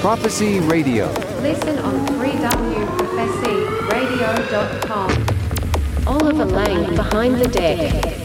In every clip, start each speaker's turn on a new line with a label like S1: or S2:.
S1: Prophecy Radio.
S2: Listen on 3wprophecyradio.com.
S3: Oliver Lang behind the deck.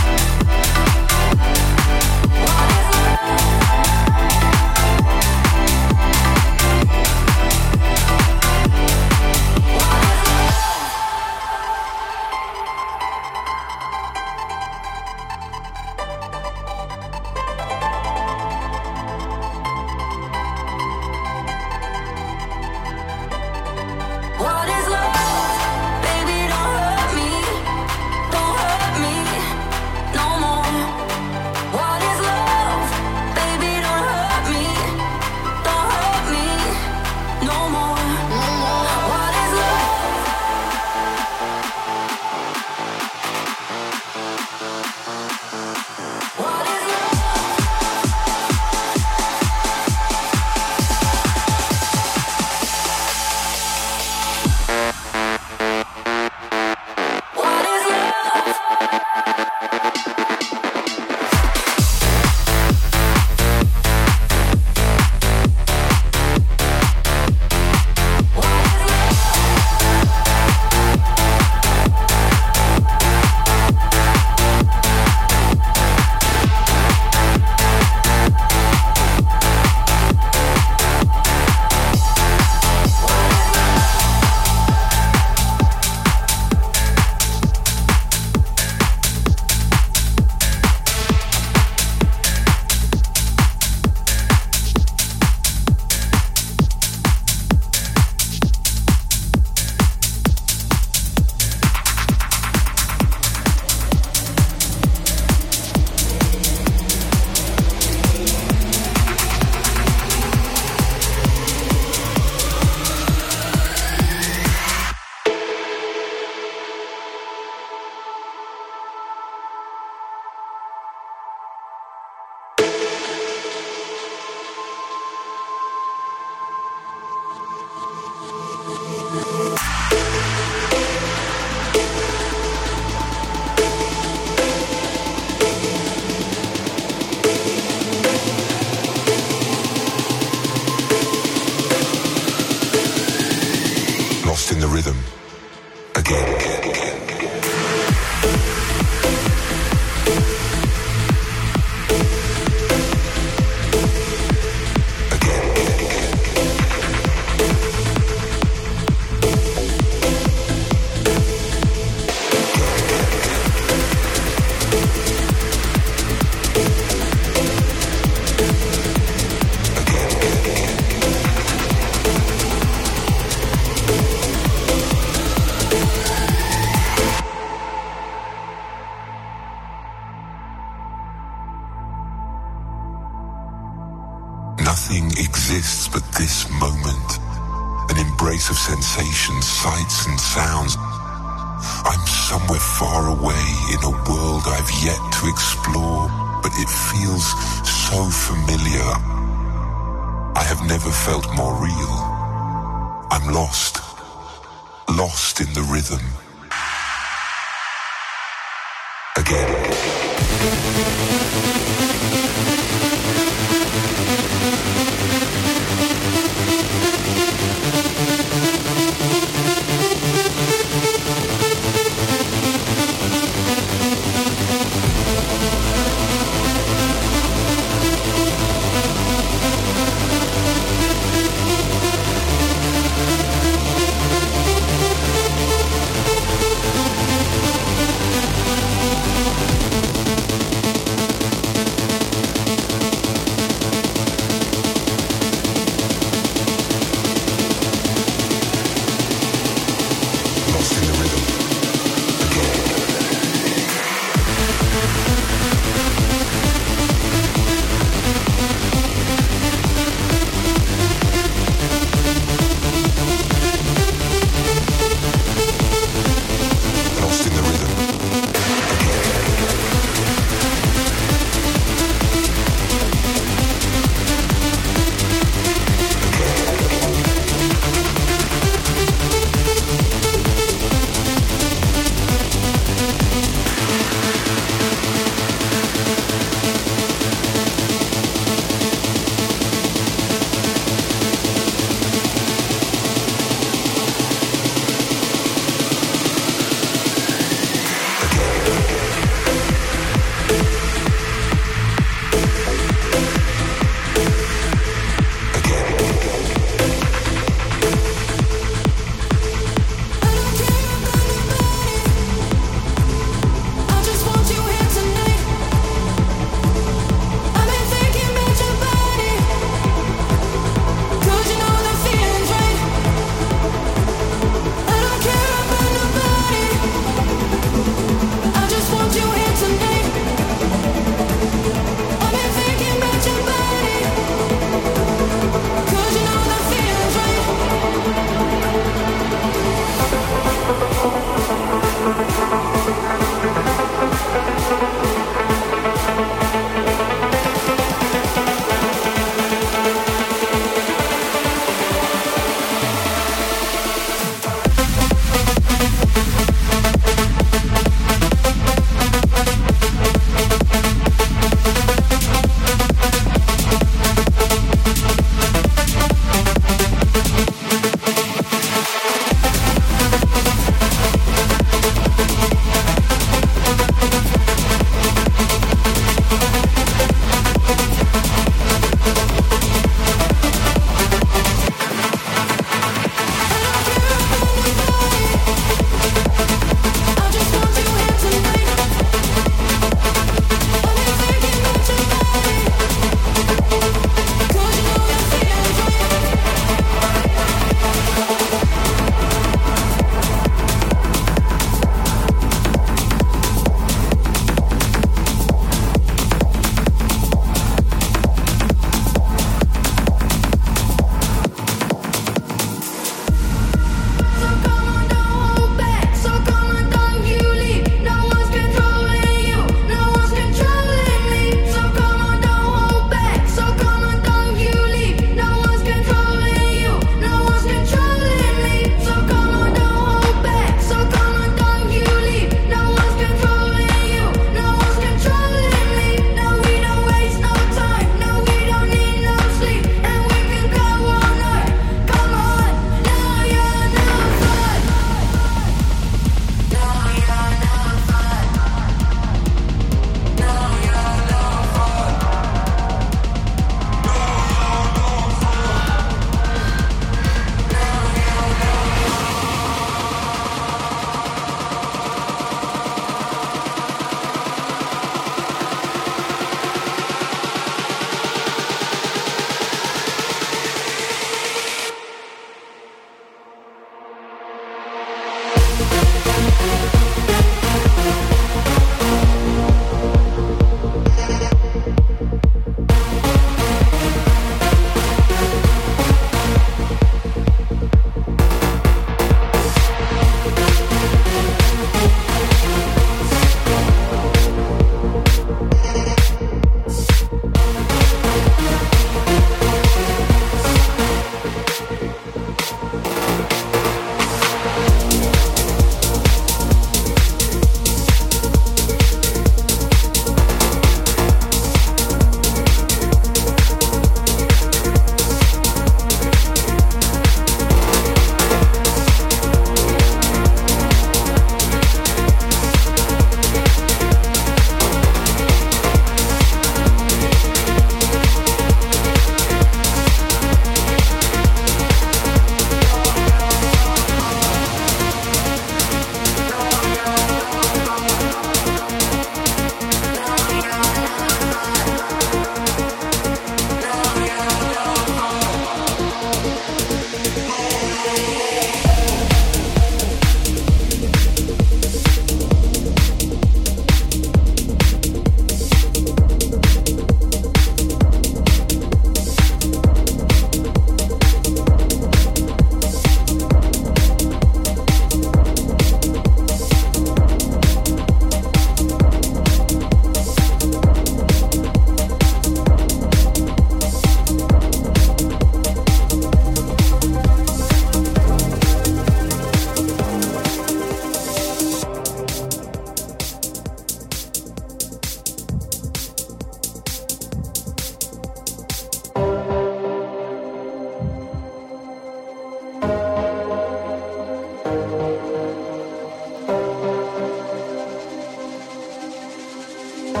S4: I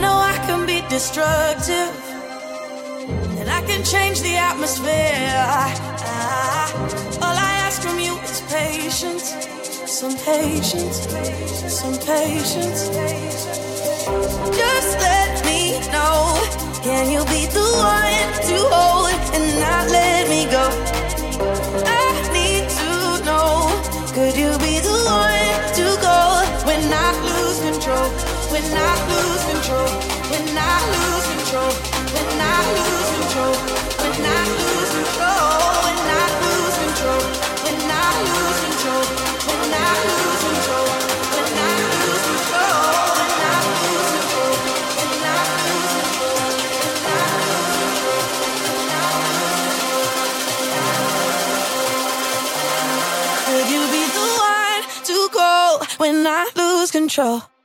S4: know I can be destructive, and I can change the atmosphere. Ah, all I ask from you is patience, some patience, some patience. Just let me know. Can you be the one to hold and not let me go? I need to know. Could you? control.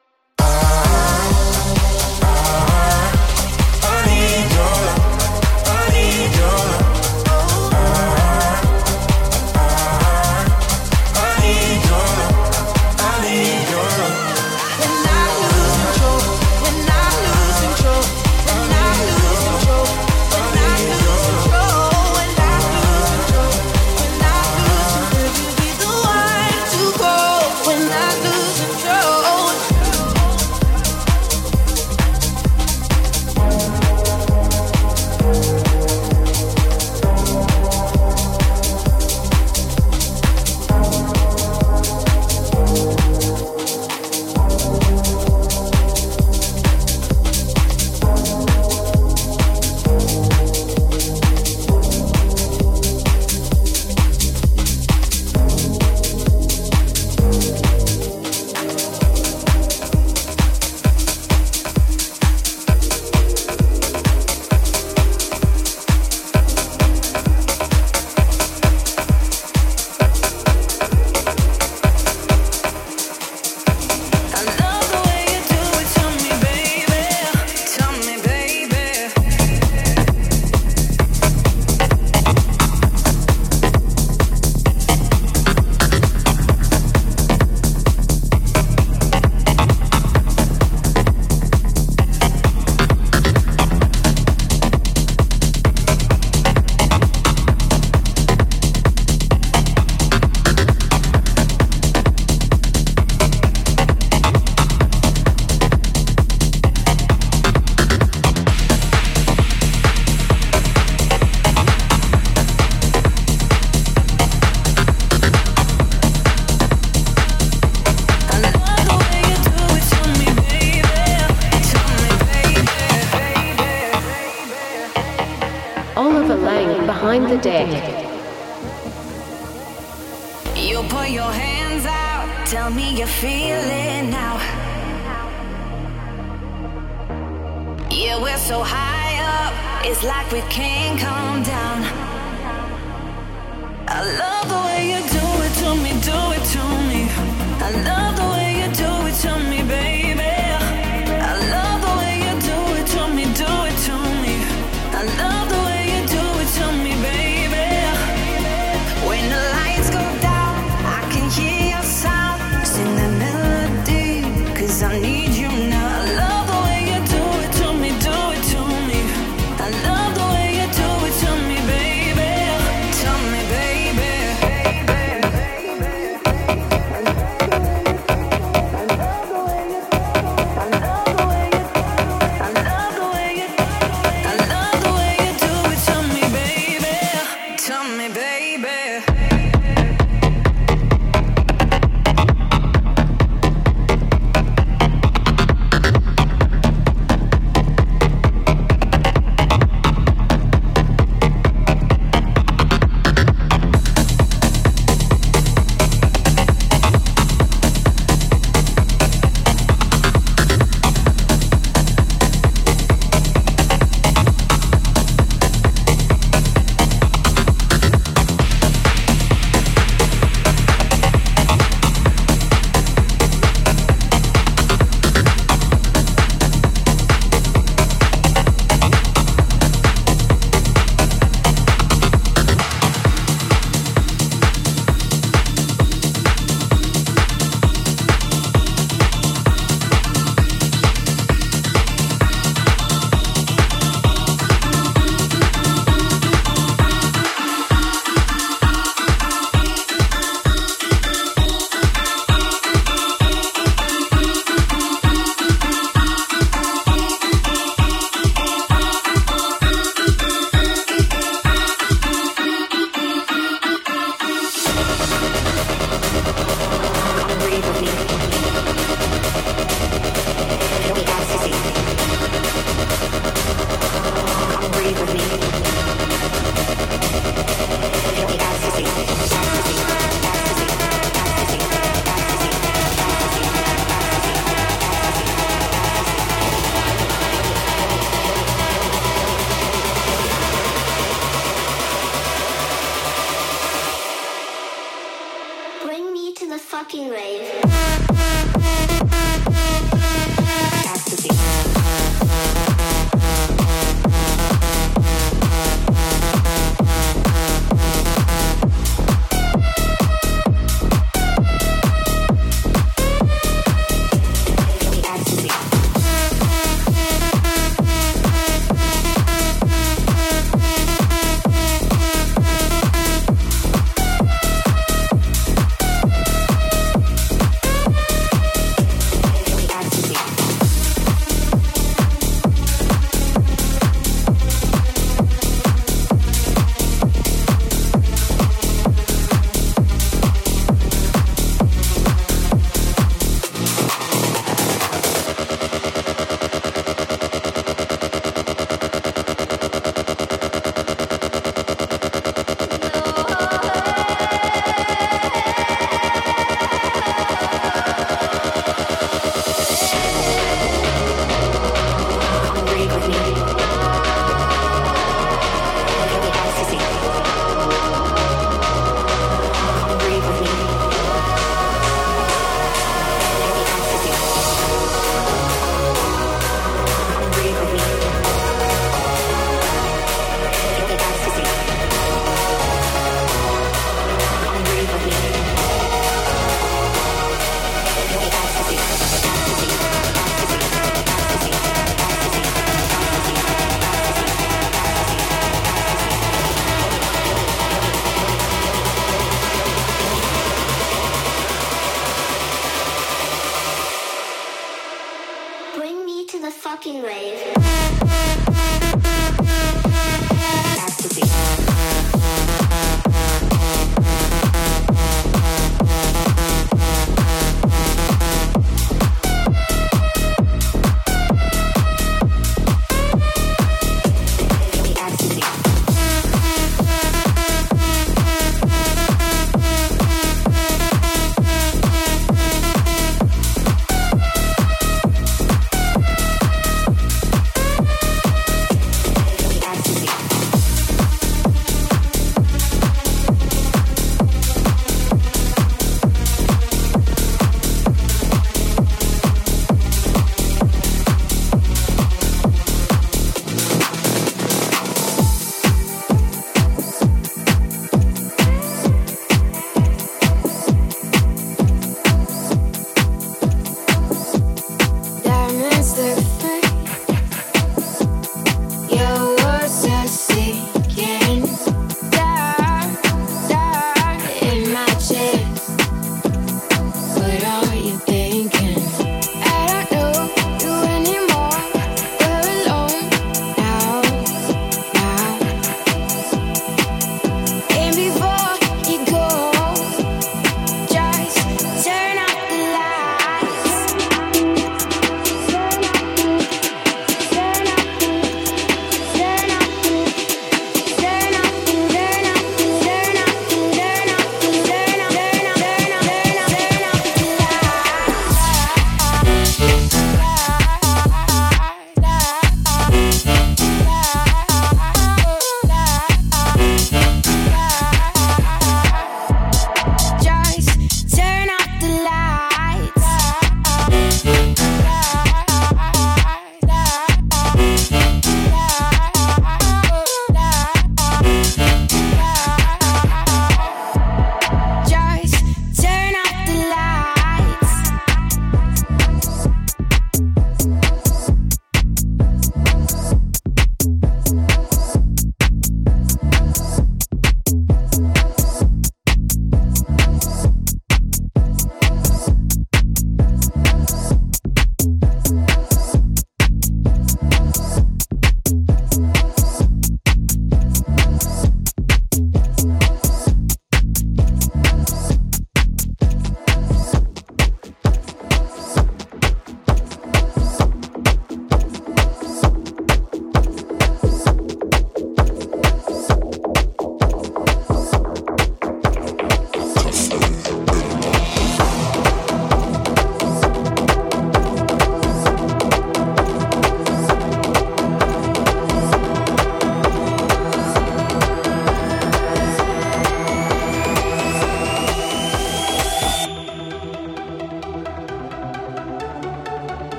S4: breathe with me.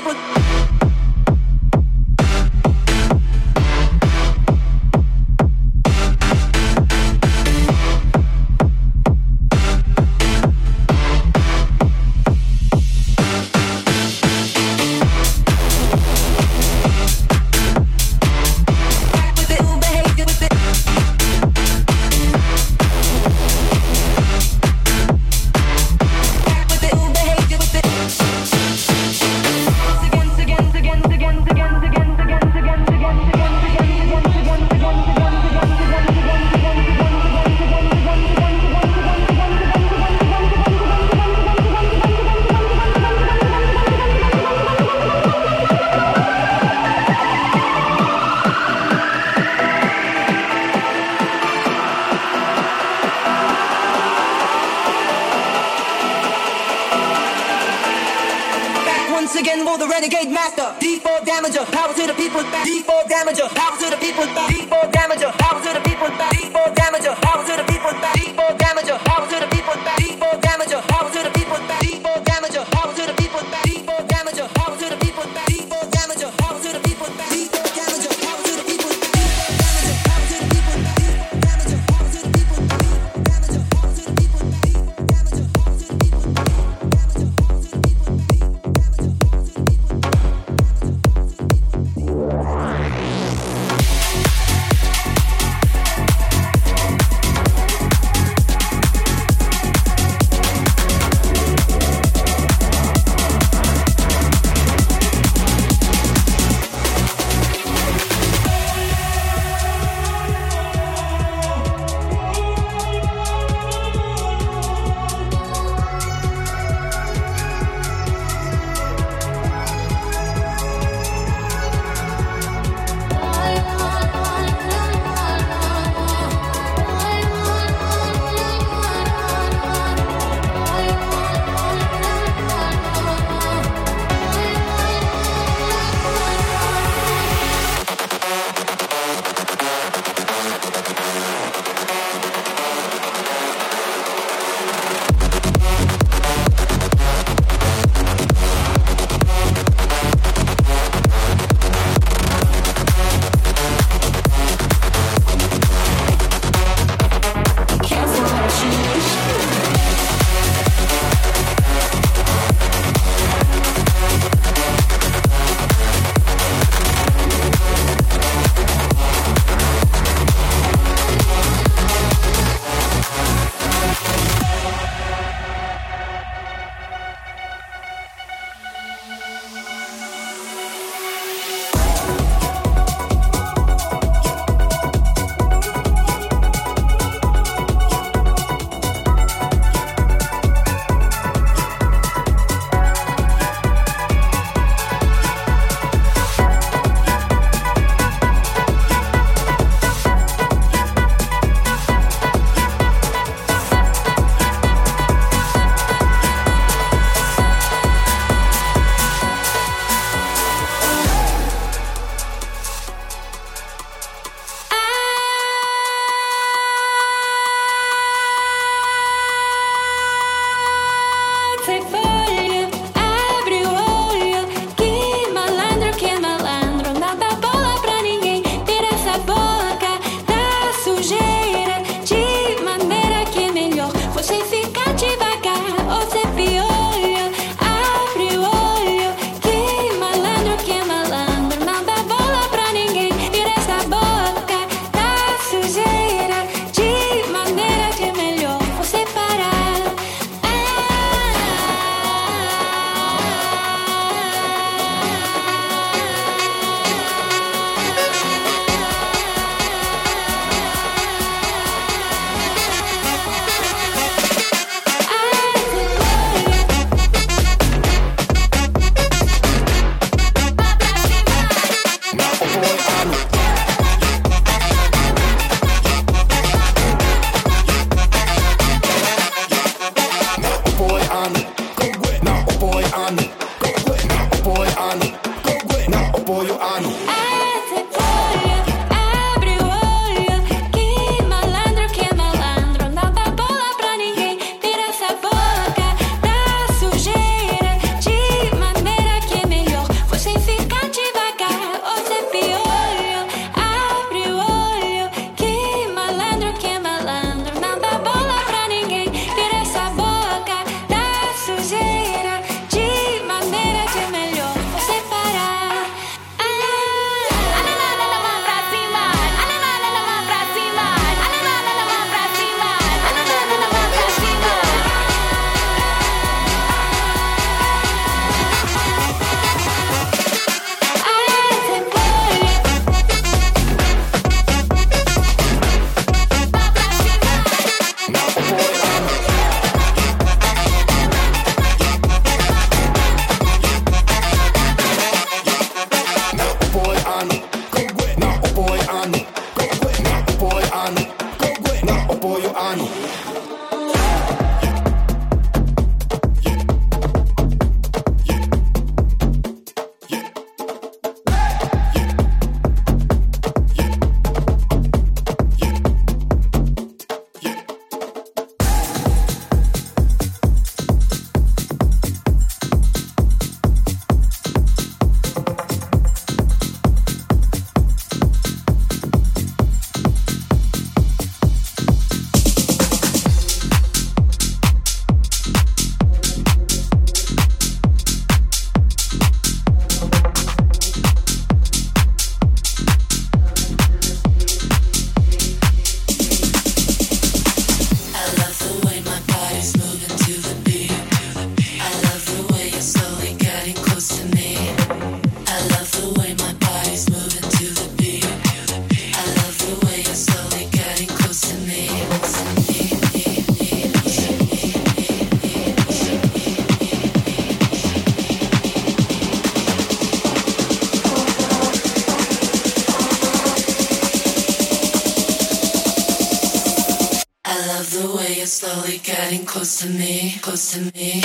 S4: People. the way you're
S5: slowly getting close to me, close to me.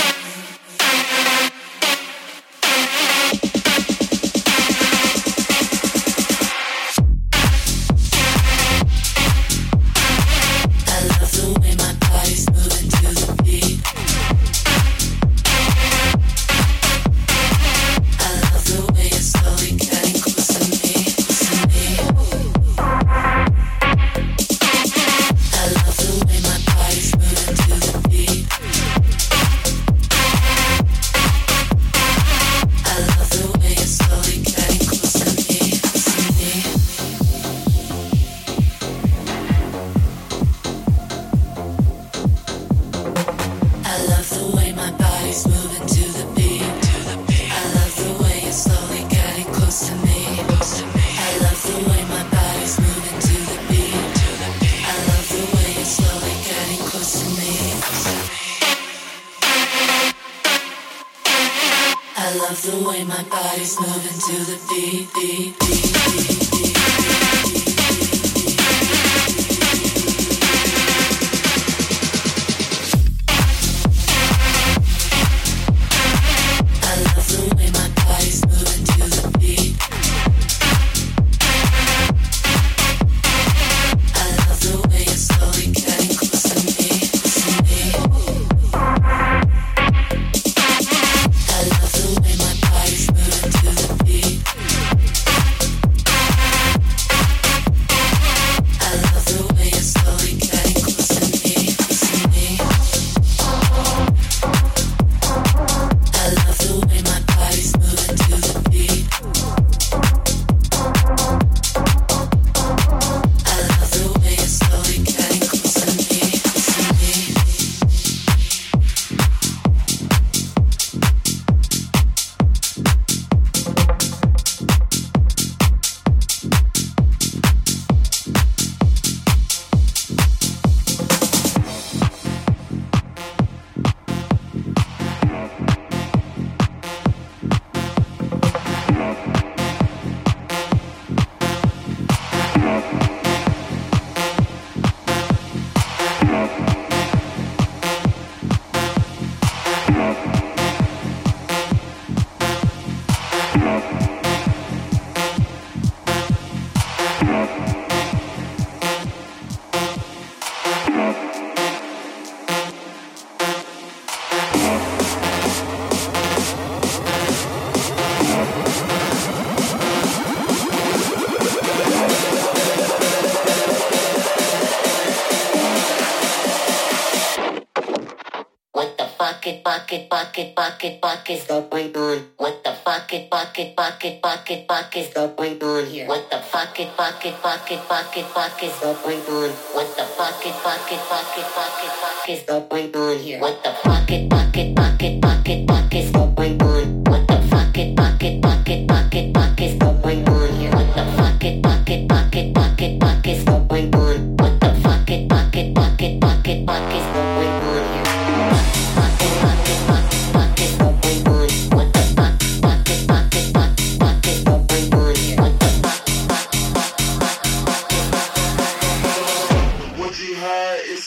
S6: Bucket, bucket, bucket, stop right on. What the bucket, bucket, bucket, bucket, bucket, stop right on here. What the bucket, bucket, bucket, bucket, bucket, stop right on. What the bucket, bucket, bucket, bucket, bucket, stop right on here. What the bucket, bucket, bucket, bucket,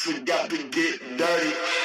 S6: get get get get get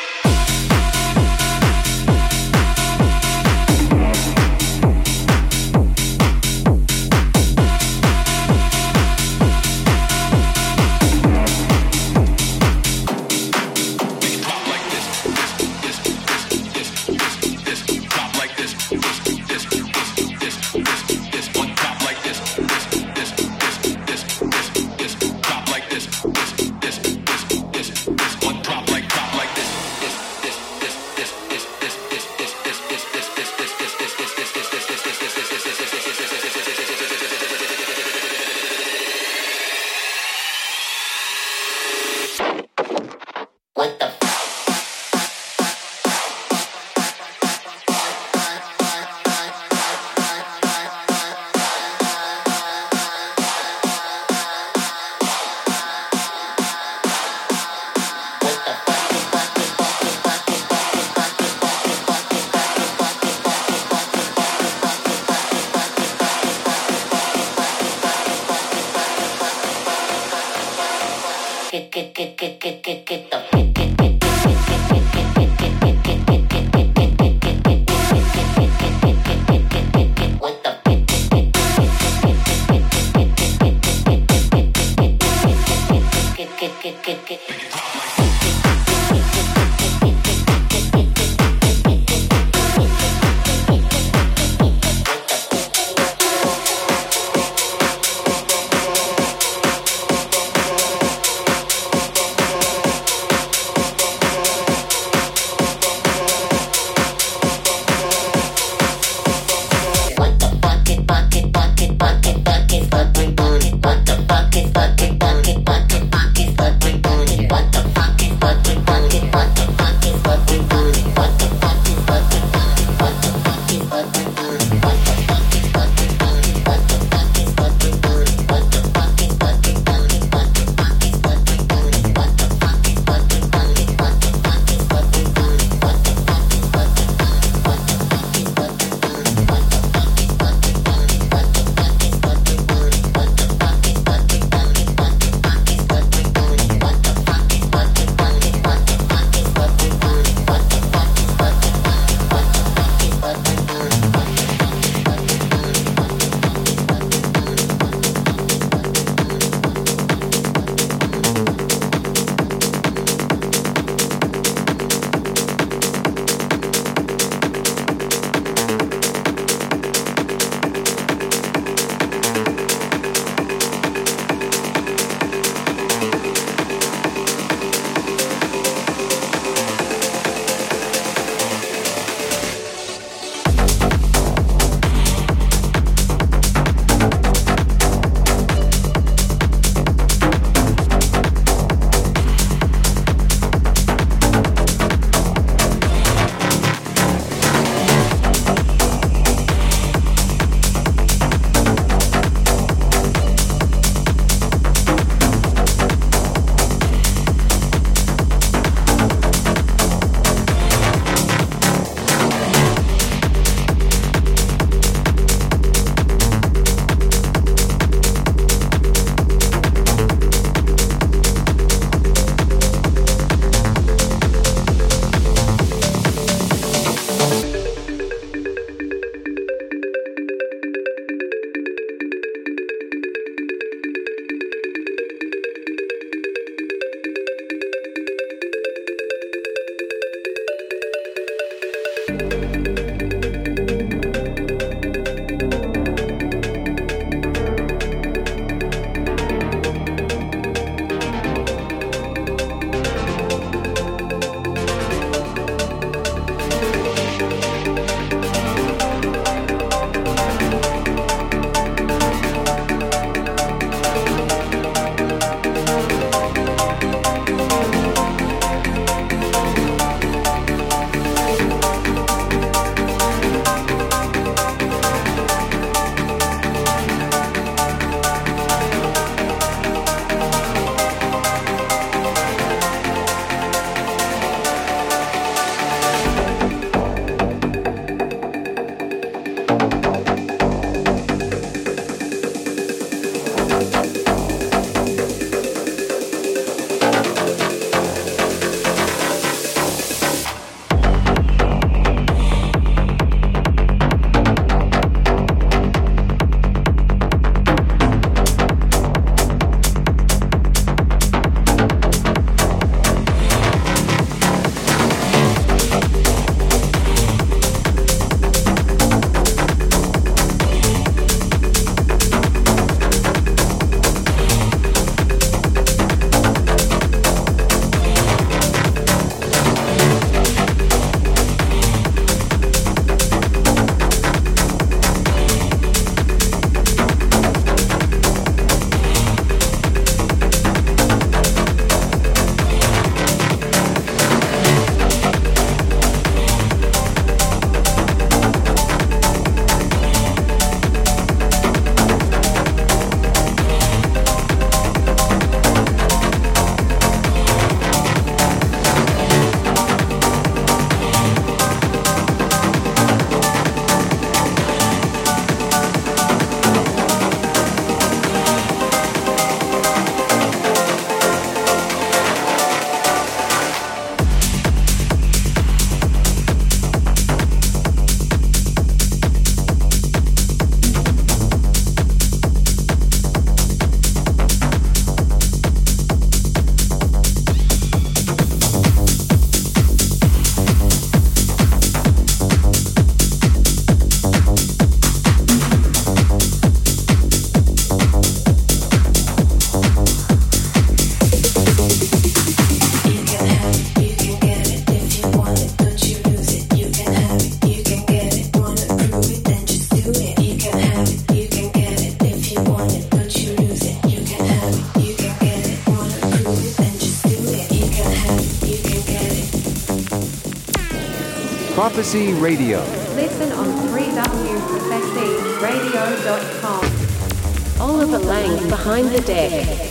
S1: Prophecy Radio.
S2: Listen on 3wprophecyradio.com.
S7: Oliver Lang behind the deck.